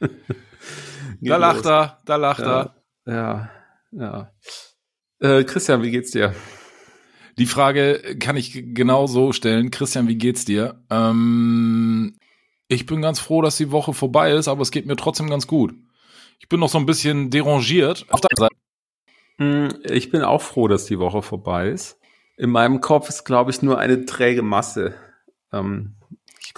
da lacht er, da lacht er. Ja, ja. Äh, Christian, wie geht's dir? Die Frage kann ich genau so stellen. Christian, wie geht's dir? Ähm, ich bin ganz froh, dass die Woche vorbei ist, aber es geht mir trotzdem ganz gut. Ich bin noch so ein bisschen derangiert. Auf der Seite. Hm, ich bin auch froh, dass die Woche vorbei ist. In meinem Kopf ist, glaube ich, nur eine träge Masse. Ähm,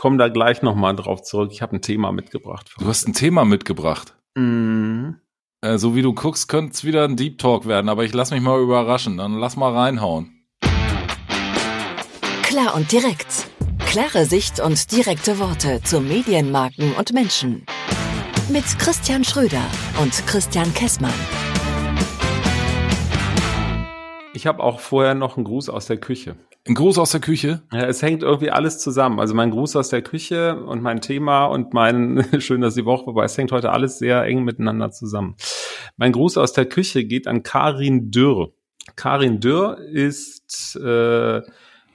komme da gleich nochmal drauf zurück. Ich habe ein Thema mitgebracht. Du hast ein Thema mitgebracht. Mhm. Äh, so wie du guckst, könnte es wieder ein Deep Talk werden, aber ich lass mich mal überraschen. Dann lass mal reinhauen. Klar und direkt. Klare Sicht und direkte Worte zu Medienmarken und Menschen. Mit Christian Schröder und Christian Kessmann. Ich habe auch vorher noch einen Gruß aus der Küche. Ein Gruß aus der Küche? Ja, es hängt irgendwie alles zusammen. Also mein Gruß aus der Küche und mein Thema und mein schön, dass die Woche vorbei. Es hängt heute alles sehr eng miteinander zusammen. Mein Gruß aus der Küche geht an Karin Dürr. Karin Dürr ist äh,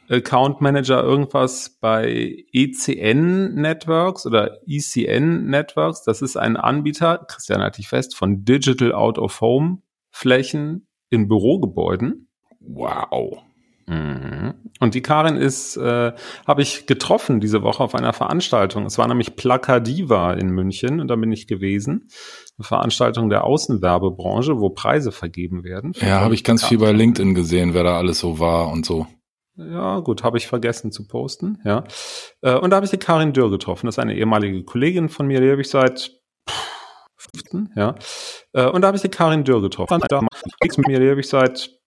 Account Manager irgendwas bei ECN Networks oder ECN Networks. Das ist ein Anbieter, Christian hatte ich fest, von Digital Out of Home Flächen in Bürogebäuden. Wow. Mhm. Und die Karin ist, äh, habe ich getroffen diese Woche auf einer Veranstaltung. Es war nämlich Plakadiva in München und da bin ich gewesen. Eine Veranstaltung der Außenwerbebranche, wo Preise vergeben werden. Ja, habe ich ganz viel bei LinkedIn gesehen, wer da alles so war und so. Ja, gut, habe ich vergessen zu posten, ja. Äh, und da habe ich die Karin Dürr getroffen. Das ist eine ehemalige Kollegin von mir, die habe ich seit fünften, ja. Äh, und da habe ich die Karin Dürr getroffen. Da mit mir, die habe ich seit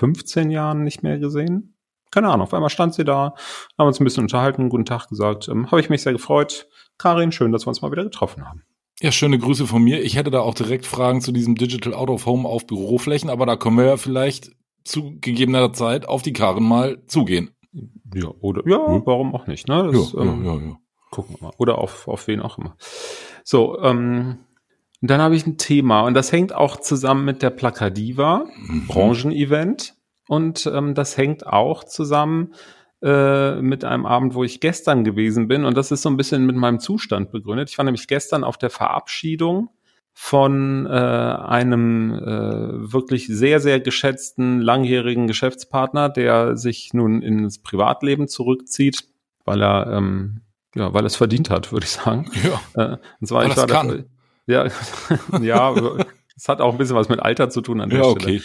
15 Jahren nicht mehr gesehen. Keine Ahnung, auf einmal stand sie da, haben uns ein bisschen unterhalten, guten Tag gesagt. Ähm, habe ich mich sehr gefreut. Karin, schön, dass wir uns mal wieder getroffen haben. Ja, schöne Grüße von mir. Ich hätte da auch direkt Fragen zu diesem Digital Out of Home auf Büroflächen, aber da können wir ja vielleicht zu gegebener Zeit auf die Karren mal zugehen. Ja, oder ja, hm? warum auch nicht, ne? Das, ja, ähm, ja, ja, ja. Gucken wir mal. Oder auf, auf wen auch immer. So, ähm, dann habe ich ein Thema und das hängt auch zusammen mit der Plakadiva, mhm. Branchenevent. Und ähm, das hängt auch zusammen äh, mit einem Abend, wo ich gestern gewesen bin. Und das ist so ein bisschen mit meinem Zustand begründet. Ich war nämlich gestern auf der Verabschiedung von äh, einem äh, wirklich sehr, sehr geschätzten langjährigen Geschäftspartner, der sich nun ins Privatleben zurückzieht, weil er ähm, ja, weil es verdient hat, würde ich sagen. Ja. Äh, und zwar weil ich war kann. Ja, ja, es hat auch ein bisschen was mit Alter zu tun an der ja, Stelle. Okay.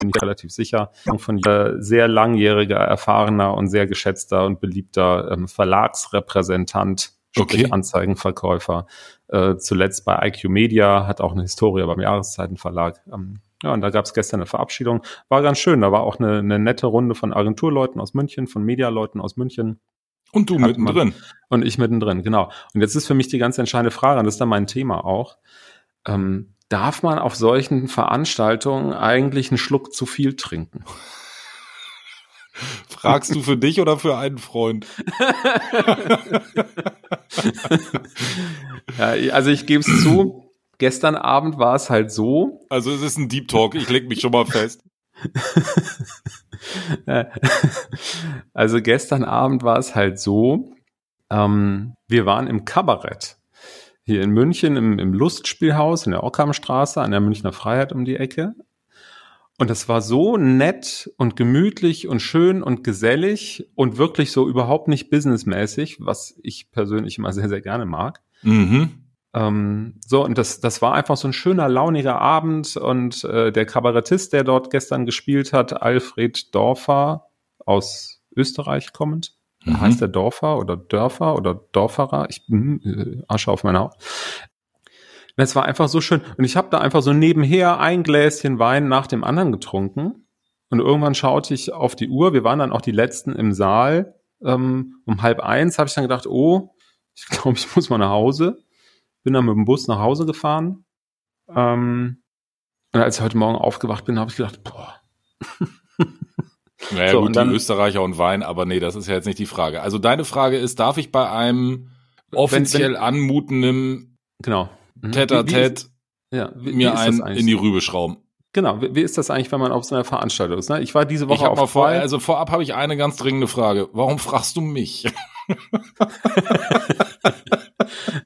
Bin ich relativ sicher. Von äh, sehr langjähriger, erfahrener und sehr geschätzter und beliebter ähm, Verlagsrepräsentant, okay. Anzeigenverkäufer äh, zuletzt bei IQ Media, hat auch eine Historie beim Jahreszeitenverlag. Ähm, ja, und da gab es gestern eine Verabschiedung. War ganz schön. Da war auch eine, eine nette Runde von Agenturleuten aus München, von Medialeuten aus München. Und du mittendrin. Und ich mittendrin, genau. Und jetzt ist für mich die ganz entscheidende Frage, und das ist dann mein Thema auch. Ähm, darf man auf solchen Veranstaltungen eigentlich einen Schluck zu viel trinken? Fragst du für dich oder für einen Freund? ja, also ich gebe es zu, gestern Abend war es halt so. Also es ist ein Deep Talk, ich leg mich schon mal fest. also gestern Abend war es halt so, ähm, wir waren im Kabarett hier in München im, im Lustspielhaus in der Ockhamstraße an der Münchner Freiheit um die Ecke. Und das war so nett und gemütlich und schön und gesellig und wirklich so überhaupt nicht businessmäßig, was ich persönlich immer sehr, sehr gerne mag. Mhm. Ähm, so, und das, das war einfach so ein schöner, launiger Abend. Und äh, der Kabarettist, der dort gestern gespielt hat, Alfred Dorfer aus Österreich kommend, mhm. heißt der Dorfer oder Dörfer oder Dorferer, ich bin äh, Asche auf meiner Haut. Es war einfach so schön. Und ich habe da einfach so nebenher ein Gläschen Wein nach dem anderen getrunken. Und irgendwann schaute ich auf die Uhr. Wir waren dann auch die Letzten im Saal. Ähm, um halb eins habe ich dann gedacht, oh, ich glaube, ich muss mal nach Hause. Bin dann mit dem Bus nach Hause gefahren. Ähm, und als ich heute Morgen aufgewacht bin, habe ich gedacht, boah. Naja, so, gut, dann, die Österreicher und Wein, aber nee, das ist ja jetzt nicht die Frage. Also deine Frage ist, darf ich bei einem offiziell wenn, wenn, anmutenden genau. Mhm. Tête-à-tête ja, wie, mir wie einen in die Rübe schrauben. Genau, wie, wie, ist das eigentlich, wenn man auf so einer Veranstaltung ist? Ne? Ich war diese Woche ich auf mal vor, Also vorab habe ich eine ganz dringende Frage. Warum fragst du mich?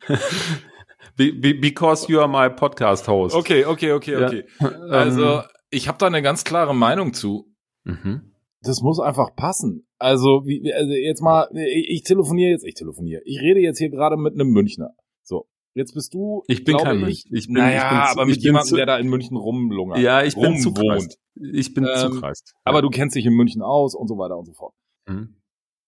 Be be because you are my podcast host. Okay, okay, okay, okay. Ja. Also, ähm. ich habe da eine ganz klare Meinung zu. Mhm. Das muss einfach passen. Also, wie, also jetzt mal, ich, ich telefoniere jetzt, ich telefoniere. Ich rede jetzt hier gerade mit einem Münchner. So, Jetzt bist du. Ich bin kein Münch. Ich bin, naja, ich bin aber mit jemandem, der da in München rumlungert. Ja, ich bin zugreist. Ich bin ähm, zugreist. Ja. Aber du kennst dich in München aus und so weiter und so fort. Mhm.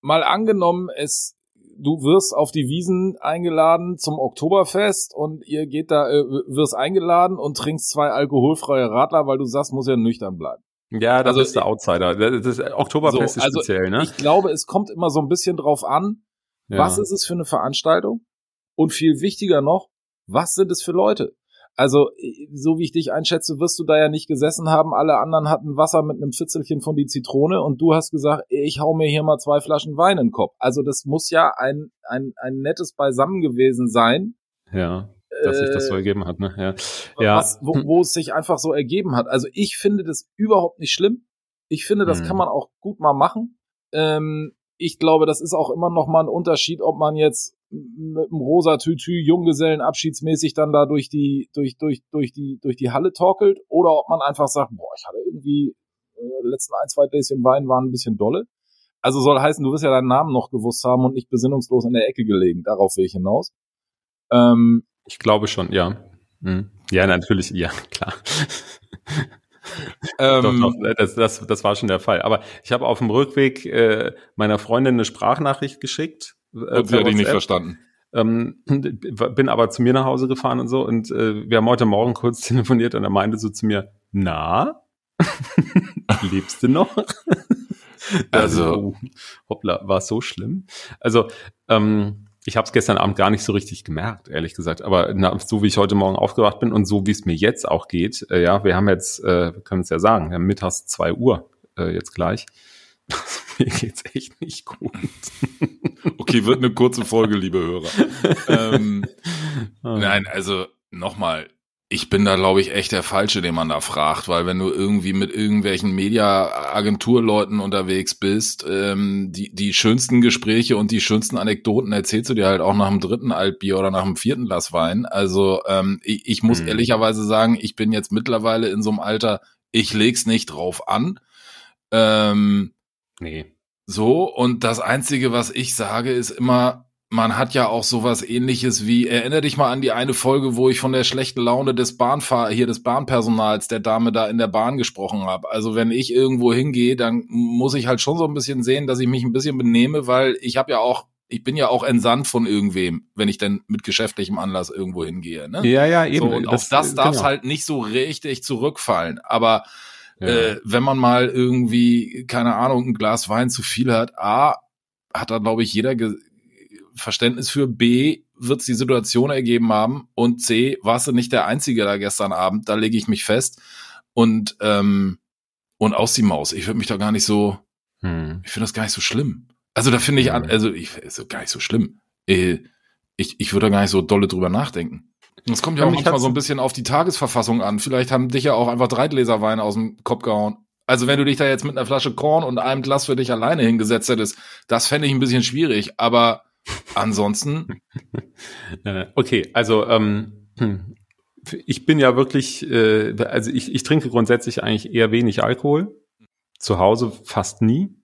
Mal angenommen, es, du wirst auf die Wiesen eingeladen zum Oktoberfest und ihr geht da, äh, wirst eingeladen und trinkst zwei alkoholfreie Radler, weil du sagst, muss ja nüchtern bleiben. Ja, das also, ist der Outsider. Das Oktoberfest so, ist also speziell, ne? Ich glaube, es kommt immer so ein bisschen drauf an, ja. was ist es für eine Veranstaltung? Und viel wichtiger noch, was sind es für Leute? Also, so wie ich dich einschätze, wirst du da ja nicht gesessen haben. Alle anderen hatten Wasser mit einem Fitzelchen von die Zitrone und du hast gesagt, ich hau mir hier mal zwei Flaschen Wein in den Kopf. Also, das muss ja ein, ein, ein nettes Beisammen gewesen sein. Ja, dass sich das so äh, ergeben hat, ne? Ja. ja. Was, wo, wo es sich einfach so ergeben hat. Also, ich finde das überhaupt nicht schlimm. Ich finde, das hm. kann man auch gut mal machen. Ähm, ich glaube, das ist auch immer noch mal ein Unterschied, ob man jetzt mit dem rosa Tütü Junggesellen abschiedsmäßig dann da durch die durch durch durch die durch die Halle torkelt oder ob man einfach sagt, boah, ich hatte irgendwie äh, letzten ein zwei Gläschen Wein waren ein bisschen dolle. Also soll heißen, du wirst ja deinen Namen noch gewusst haben und nicht besinnungslos in der Ecke gelegen. Darauf will ich hinaus. Ähm, ich glaube schon, ja. Hm. Ja, natürlich, ja, klar. Ähm, doch, doch, das, das, das war schon der Fall. Aber ich habe auf dem Rückweg äh, meiner Freundin eine Sprachnachricht geschickt äh, und sie hat dich nicht verstanden. Ähm, bin aber zu mir nach Hause gefahren und so und äh, wir haben heute Morgen kurz telefoniert und er meinte so zu mir, na, lebst du noch? also, oh, hoppla, war es so schlimm? Also, ähm, ich habe es gestern Abend gar nicht so richtig gemerkt, ehrlich gesagt. Aber na, so wie ich heute Morgen aufgewacht bin und so wie es mir jetzt auch geht, äh, ja, wir haben jetzt, äh, wir können es ja sagen, wir haben mittags zwei Uhr äh, jetzt gleich. mir geht's echt nicht gut. okay, wird eine kurze Folge, liebe Hörer. ähm, ah. Nein, also nochmal, ich bin da, glaube ich, echt der Falsche, den man da fragt, weil wenn du irgendwie mit irgendwelchen Media-Agenturleuten unterwegs bist, ähm, die, die schönsten Gespräche und die schönsten Anekdoten erzählst du dir halt auch nach dem dritten Altbier oder nach dem vierten Glas Wein. Also ähm, ich, ich muss mhm. ehrlicherweise sagen, ich bin jetzt mittlerweile in so einem Alter, ich leg's nicht drauf an. Ähm, nee. So, und das Einzige, was ich sage, ist immer, man hat ja auch sowas ähnliches wie, erinnere dich mal an die eine Folge, wo ich von der schlechten Laune des Bahnfahr hier des Bahnpersonals, der Dame da in der Bahn gesprochen habe. Also wenn ich irgendwo hingehe, dann muss ich halt schon so ein bisschen sehen, dass ich mich ein bisschen benehme, weil ich habe ja auch ich bin ja auch entsandt von irgendwem, wenn ich denn mit geschäftlichem Anlass irgendwo hingehe. Ne? Ja, ja, eben. So, und das, auch das darf genau. halt nicht so richtig zurückfallen. Aber äh, wenn man mal irgendwie, keine Ahnung, ein Glas Wein zu viel hat, A, hat da, glaube ich, jeder Verständnis für, B, wird es die Situation ergeben haben und C, warst du nicht der Einzige da gestern Abend, da lege ich mich fest und, ähm, und aus die Maus. Ich würde mich da gar nicht so, hm. ich finde das gar nicht so schlimm. Also da finde ich, also ich, ist gar nicht so schlimm. Äh, ich, ich würde da gar nicht so dolle drüber nachdenken. Das kommt ja, ja auch manchmal so ein bisschen auf die Tagesverfassung an. Vielleicht haben dich ja auch einfach drei Gläser Wein aus dem Kopf gehauen. Also wenn du dich da jetzt mit einer Flasche Korn und einem Glas für dich alleine hingesetzt hättest, das fände ich ein bisschen schwierig. Aber ansonsten. okay, also ähm, hm, ich bin ja wirklich, äh, also ich, ich trinke grundsätzlich eigentlich eher wenig Alkohol. Zu Hause fast nie.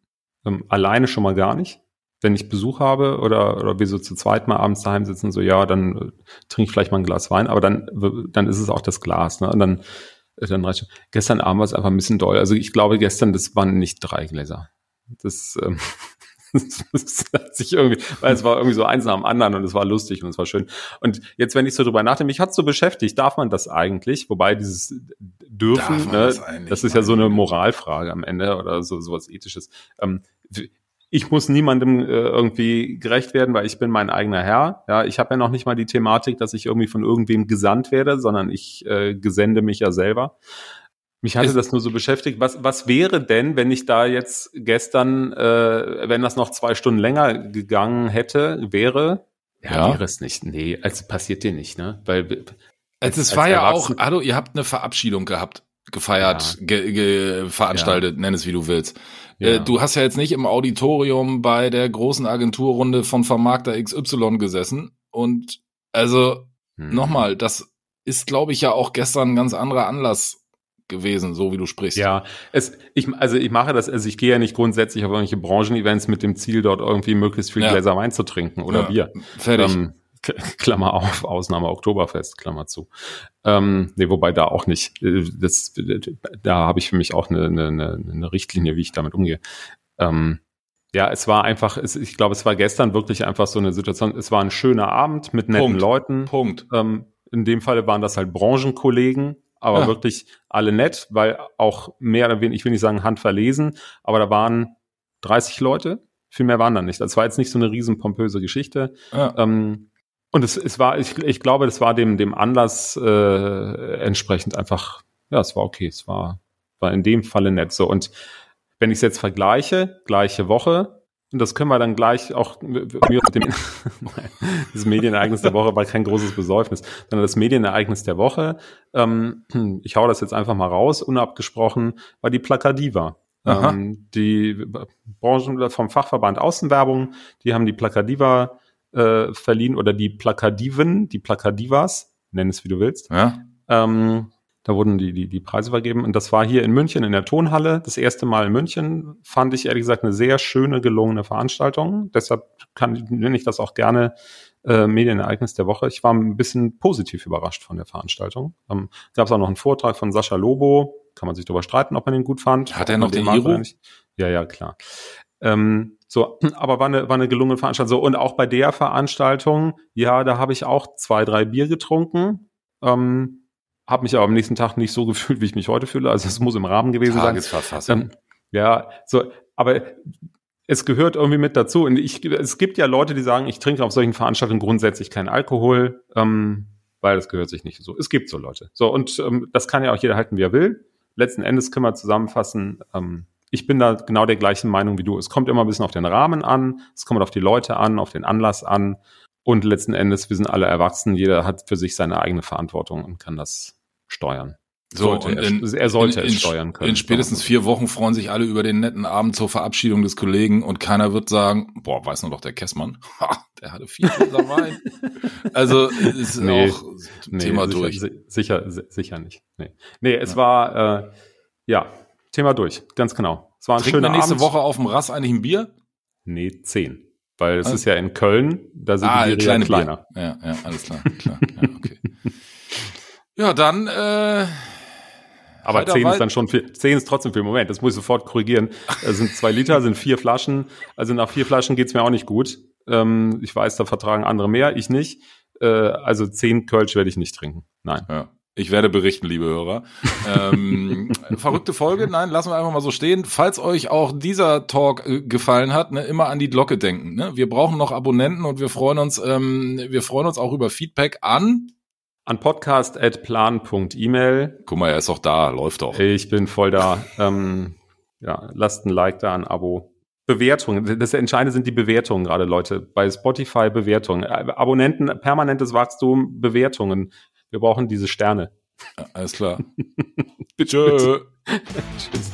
Ähm, alleine schon mal gar nicht wenn ich Besuch habe oder, oder wir so zu zweit mal abends daheim sitzen, so ja, dann äh, trinke ich vielleicht mal ein Glas Wein, aber dann, dann ist es auch das Glas, ne? Und dann, äh, dann reicht schon. Gestern Abend war es einfach ein bisschen doll. Also ich glaube, gestern, das waren nicht drei Gläser. Das, ähm, das hat sich irgendwie, weil es war irgendwie so eins nach dem anderen und es war lustig und es war schön. Und jetzt, wenn ich so drüber nachdenke, mich hat so beschäftigt, darf man das eigentlich? Wobei dieses dürfen, ne, das, das, ist ja so eine Moralfrage am Ende oder so sowas ethisches. Ähm, ich muss niemandem äh, irgendwie gerecht werden, weil ich bin mein eigener Herr. Ja, ich habe ja noch nicht mal die Thematik, dass ich irgendwie von irgendwem gesandt werde, sondern ich äh, gesende mich ja selber. Mich hatte das nur so beschäftigt. Was, was wäre denn, wenn ich da jetzt gestern, äh, wenn das noch zwei Stunden länger gegangen hätte, wäre? Ja, ja. wäre es nicht. Nee, also passiert dir nicht, ne? Weil also es war ja auch, hallo, ihr habt eine Verabschiedung gehabt, gefeiert, ja. ge, ge, veranstaltet, ja. nenn es wie du willst. Äh, ja. du hast ja jetzt nicht im Auditorium bei der großen Agenturrunde von Vermarkter XY gesessen und also hm. nochmal, das ist, glaube ich, ja auch gestern ein ganz anderer Anlass gewesen, so wie du sprichst. Ja, es, ich, also ich mache das, also ich gehe ja nicht grundsätzlich auf irgendwelche Branchenevents mit dem Ziel, dort irgendwie möglichst viel ja. Gläser Wein zu trinken oder ja, Bier. Fertig. Ähm, Klammer auf, Ausnahme Oktoberfest, Klammer zu. Ähm, nee, wobei da auch nicht. Äh, das, da habe ich für mich auch eine, eine, eine Richtlinie, wie ich damit umgehe. Ähm, ja, es war einfach, es, ich glaube, es war gestern wirklich einfach so eine Situation. Es war ein schöner Abend mit netten Punkt. Leuten. Punkt. Ähm, in dem Falle waren das halt Branchenkollegen, aber ja. wirklich alle nett, weil auch mehr oder weniger, ich will nicht sagen handverlesen, aber da waren 30 Leute, viel mehr waren da nicht. Das war jetzt nicht so eine riesen pompöse Geschichte. Ja. Ähm, und es, es war, ich, ich glaube, das war dem, dem Anlass äh, entsprechend einfach, ja, es war okay, es war, war in dem Falle nett so. Und wenn ich es jetzt vergleiche, gleiche Woche, und das können wir dann gleich auch mit dem das Medienereignis der Woche war kein großes Besäufnis, sondern das Medienereignis der Woche, ähm, ich hau das jetzt einfach mal raus, unabgesprochen, war die Plakadiva. Ähm, die Branchen vom Fachverband Außenwerbung, die haben die Plakadiva äh, verliehen oder die Plakadiven, die Plakadivas, nenn es wie du willst. Ja. Ähm, da wurden die, die, die Preise vergeben. Und das war hier in München in der Tonhalle. Das erste Mal in München fand ich ehrlich gesagt eine sehr schöne, gelungene Veranstaltung. Deshalb kann, nenne ich das auch gerne äh, Medienereignis der Woche. Ich war ein bisschen positiv überrascht von der Veranstaltung. Ähm, Gab es auch noch einen Vortrag von Sascha Lobo. Kann man sich darüber streiten, ob man den gut fand. Hat er noch den Iro? Ja, ja, klar. Ähm, so, aber war eine, war eine gelungene Veranstaltung. So, und auch bei der Veranstaltung, ja, da habe ich auch zwei, drei Bier getrunken. Ähm, habe mich aber am nächsten Tag nicht so gefühlt, wie ich mich heute fühle. Also es muss im Rahmen gewesen sein. Ähm, ja, so, aber es gehört irgendwie mit dazu. Und ich, es gibt ja Leute, die sagen, ich trinke auf solchen Veranstaltungen grundsätzlich keinen Alkohol, ähm, weil das gehört sich nicht so. Es gibt so Leute. So, und ähm, das kann ja auch jeder halten, wie er will. Letzten Endes können wir zusammenfassen, ähm, ich bin da genau der gleichen Meinung wie du. Es kommt immer ein bisschen auf den Rahmen an, es kommt auf die Leute an, auf den Anlass an. Und letzten Endes, wir sind alle erwachsen, jeder hat für sich seine eigene Verantwortung und kann das steuern. So, sollte in, er, er, sollte in, es steuern können. In spätestens vier Wochen freuen sich alle über den netten Abend zur Verabschiedung des Kollegen und keiner wird sagen, boah, weiß nur doch der Kessmann, ha, der hatte vier Gläser Wein. also ist nee, auch nee, Thema sicher, durch. Sicher, sicher nicht. Nee, nee es ja. war, äh, ja, Thema durch, ganz genau. Es war ein Trinken schöner wir nächste Abend. Woche auf dem Rass eigentlich ein Bier? Nee, zehn. Weil es also, ist ja in Köln, da sind ah, die Biere kleine kleiner. Bier. Ja, ja, alles klar. klar. Ja, okay. Ja, dann. Äh, aber zehn ist dann schon viel. Zehn ist trotzdem viel. Moment, das muss ich sofort korrigieren. Es sind zwei Liter, sind vier Flaschen. Also nach vier Flaschen geht's mir auch nicht gut. Ähm, ich weiß, da vertragen andere mehr, ich nicht. Äh, also zehn Kölsch werde ich nicht trinken. Nein. Ja. Ich werde berichten, liebe Hörer. ähm, verrückte Folge, nein, lassen wir einfach mal so stehen. Falls euch auch dieser Talk äh, gefallen hat, ne, immer an die Glocke denken. Ne? Wir brauchen noch Abonnenten und wir freuen uns, ähm, wir freuen uns auch über Feedback an an podcast.plan.email. Guck mal, er ist auch da, läuft doch. Ich bin voll da. ähm, ja, lasst ein Like da, ein Abo. Bewertungen. Das Entscheidende sind die Bewertungen gerade, Leute. Bei Spotify Bewertungen. Abonnenten, permanentes Wachstum, Bewertungen. Wir brauchen diese Sterne. Ja, alles klar. Bitte. Tschüss.